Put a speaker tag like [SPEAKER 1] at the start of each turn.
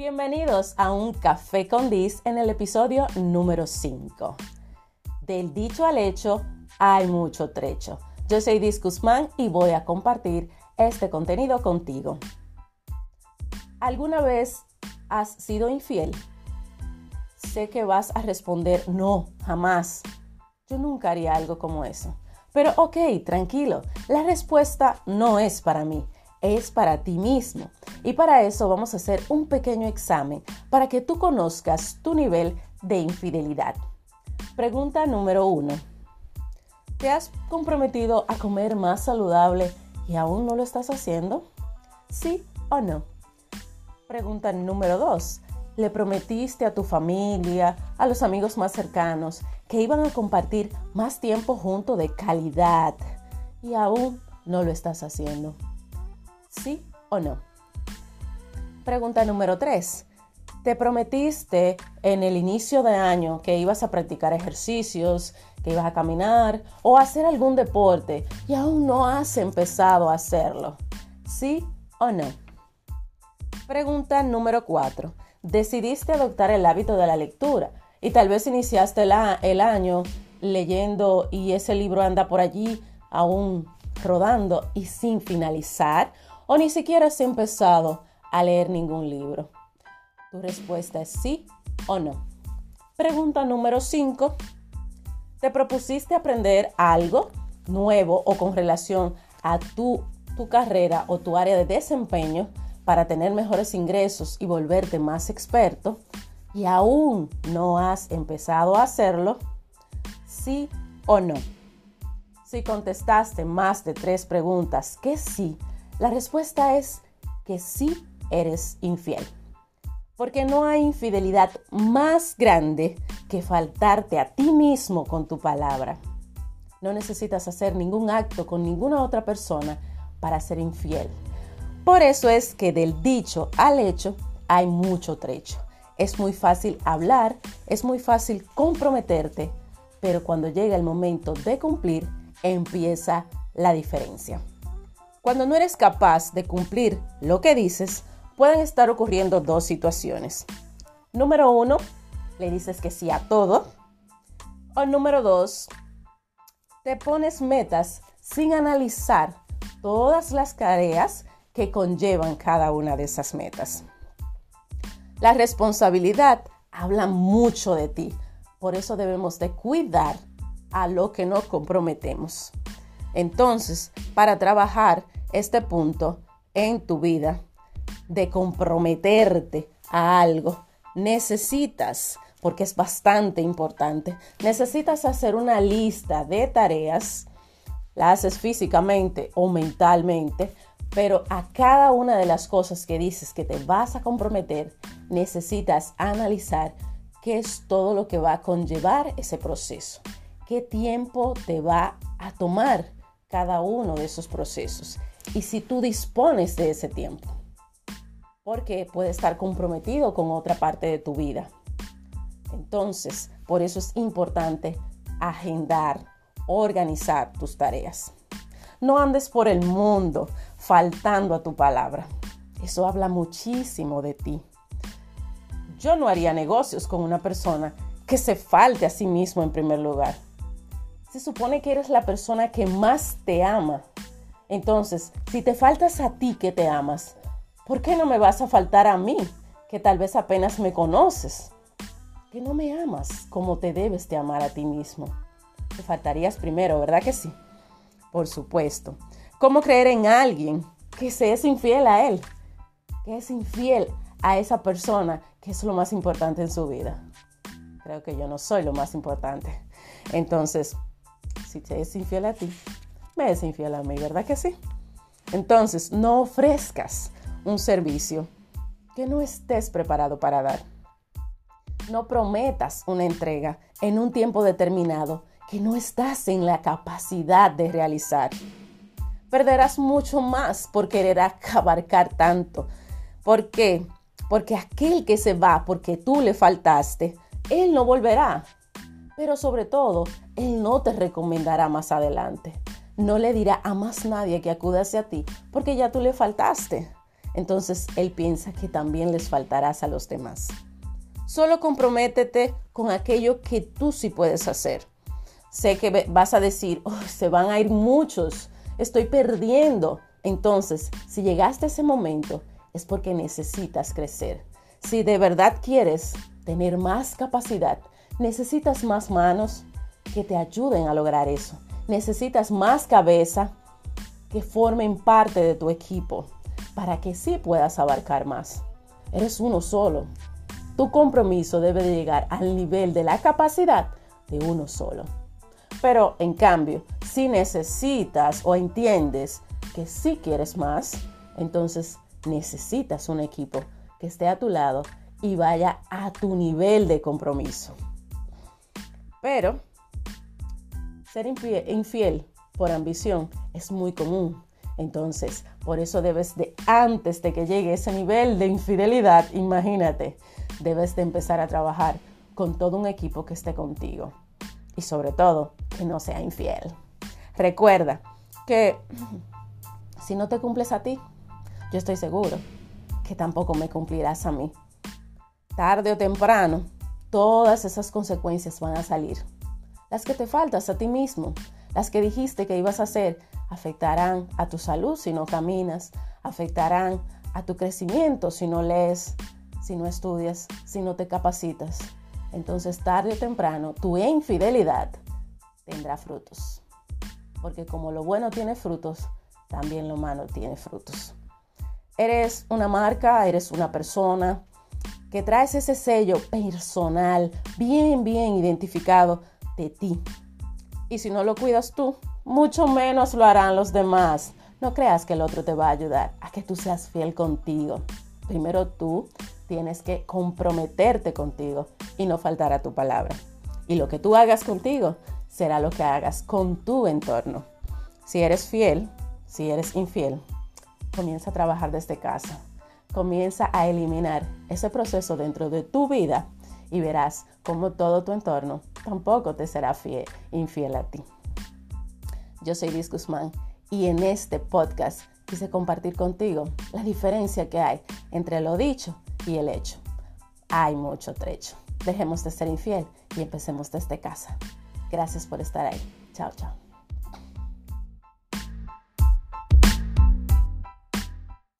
[SPEAKER 1] Bienvenidos a un café con Dis en el episodio número 5. Del dicho al hecho hay mucho trecho. Yo soy Dis Guzmán y voy a compartir este contenido contigo. ¿Alguna vez has sido infiel? Sé que vas a responder no, jamás. Yo nunca haría algo como eso. Pero ok, tranquilo, la respuesta no es para mí, es para ti mismo. Y para eso vamos a hacer un pequeño examen para que tú conozcas tu nivel de infidelidad. Pregunta número uno. ¿Te has comprometido a comer más saludable y aún no lo estás haciendo? ¿Sí o no? Pregunta número dos. ¿Le prometiste a tu familia, a los amigos más cercanos, que iban a compartir más tiempo junto de calidad y aún no lo estás haciendo? ¿Sí o no? Pregunta número 3. ¿Te prometiste en el inicio de año que ibas a practicar ejercicios, que ibas a caminar o hacer algún deporte y aún no has empezado a hacerlo? ¿Sí o no? Pregunta número 4. ¿Decidiste adoptar el hábito de la lectura y tal vez iniciaste el año leyendo y ese libro anda por allí aún rodando y sin finalizar? ¿O ni siquiera has empezado a leer ningún libro? Tu respuesta es sí o no. Pregunta número 5. ¿Te propusiste aprender algo nuevo o con relación a tu, tu carrera o tu área de desempeño para tener mejores ingresos y volverte más experto? y aún no has empezado a hacerlo, sí o no. Si contestaste más de tres preguntas que sí, la respuesta es que sí eres infiel. Porque no hay infidelidad más grande que faltarte a ti mismo con tu palabra. No necesitas hacer ningún acto con ninguna otra persona para ser infiel. Por eso es que del dicho al hecho hay mucho trecho. Es muy fácil hablar, es muy fácil comprometerte, pero cuando llega el momento de cumplir, empieza la diferencia. Cuando no eres capaz de cumplir lo que dices, pueden estar ocurriendo dos situaciones. Número uno, le dices que sí a todo. O número dos, te pones metas sin analizar todas las tareas que conllevan cada una de esas metas. La responsabilidad habla mucho de ti. Por eso debemos de cuidar a lo que nos comprometemos. Entonces, para trabajar este punto en tu vida de comprometerte a algo, necesitas, porque es bastante importante, necesitas hacer una lista de tareas, la haces físicamente o mentalmente, pero a cada una de las cosas que dices que te vas a comprometer, necesitas analizar qué es todo lo que va a conllevar ese proceso, qué tiempo te va a tomar cada uno de esos procesos y si tú dispones de ese tiempo, porque puede estar comprometido con otra parte de tu vida. Entonces, por eso es importante agendar, organizar tus tareas. No andes por el mundo faltando a tu palabra. Eso habla muchísimo de ti. Yo no haría negocios con una persona que se falte a sí mismo en primer lugar. Se supone que eres la persona que más te ama. Entonces, si te faltas a ti que te amas, ¿por qué no me vas a faltar a mí, que tal vez apenas me conoces? Que no me amas como te debes de amar a ti mismo. Te faltarías primero, ¿verdad que sí? Por supuesto. ¿Cómo creer en alguien que se es infiel a él? Que es infiel a esa persona que es lo más importante en su vida. Creo que yo no soy lo más importante. Entonces, si te es infiel a ti, me es infiel a mí, ¿verdad que sí? Entonces, no ofrezcas un servicio que no estés preparado para dar. No prometas una entrega en un tiempo determinado que no estás en la capacidad de realizar. Perderás mucho más por querer abarcar tanto. ¿Por qué? Porque aquel que se va porque tú le faltaste, él no volverá. Pero sobre todo, él no te recomendará más adelante. No le dirá a más nadie que acuda hacia ti porque ya tú le faltaste. entonces él piensa que también les faltarás a los demás. Solo comprométete con aquello que tú sí puedes hacer. Sé que vas a decir, oh, se van a ir muchos, estoy perdiendo. Entonces, si llegaste a ese momento, es porque necesitas crecer. Si de verdad quieres tener más capacidad, necesitas más manos que te ayuden a lograr eso. Necesitas más cabeza que formen parte de tu equipo para que sí puedas abarcar más. Eres uno solo. Tu compromiso debe de llegar al nivel de la capacidad de uno solo. Pero en cambio, si necesitas o entiendes que sí quieres más, entonces necesitas un equipo que esté a tu lado y vaya a tu nivel de compromiso. Pero ser infiel por ambición es muy común. Entonces, por eso debes de, antes de que llegue ese nivel de infidelidad, imagínate, debes de empezar a trabajar con todo un equipo que esté contigo. Y sobre todo, que no sea infiel. Recuerda que si no te cumples a ti, yo estoy seguro que tampoco me cumplirás a mí. Tarde o temprano, todas esas consecuencias van a salir. Las que te faltas a ti mismo, las que dijiste que ibas a hacer, afectarán a tu salud si no caminas, afectarán a tu crecimiento si no lees, si no estudias, si no te capacitas. Entonces, tarde o temprano, tu infidelidad tendrá frutos. Porque como lo bueno tiene frutos, también lo malo tiene frutos. Eres una marca, eres una persona que traes ese sello personal, bien, bien identificado de ti. Y si no lo cuidas tú, mucho menos lo harán los demás. No creas que el otro te va a ayudar a que tú seas fiel contigo. Primero tú tienes que comprometerte contigo y no faltar a tu palabra. Y lo que tú hagas contigo será lo que hagas con tu entorno. Si eres fiel, si eres infiel, comienza a trabajar desde casa. Comienza a eliminar ese proceso dentro de tu vida y verás cómo todo tu entorno tampoco te será fiel, infiel a ti. Yo soy Liz Guzmán y en este podcast quise compartir contigo la diferencia que hay entre lo dicho y el hecho. Hay mucho trecho. Dejemos de ser infiel y empecemos desde casa. Gracias por estar ahí. Chao, chao.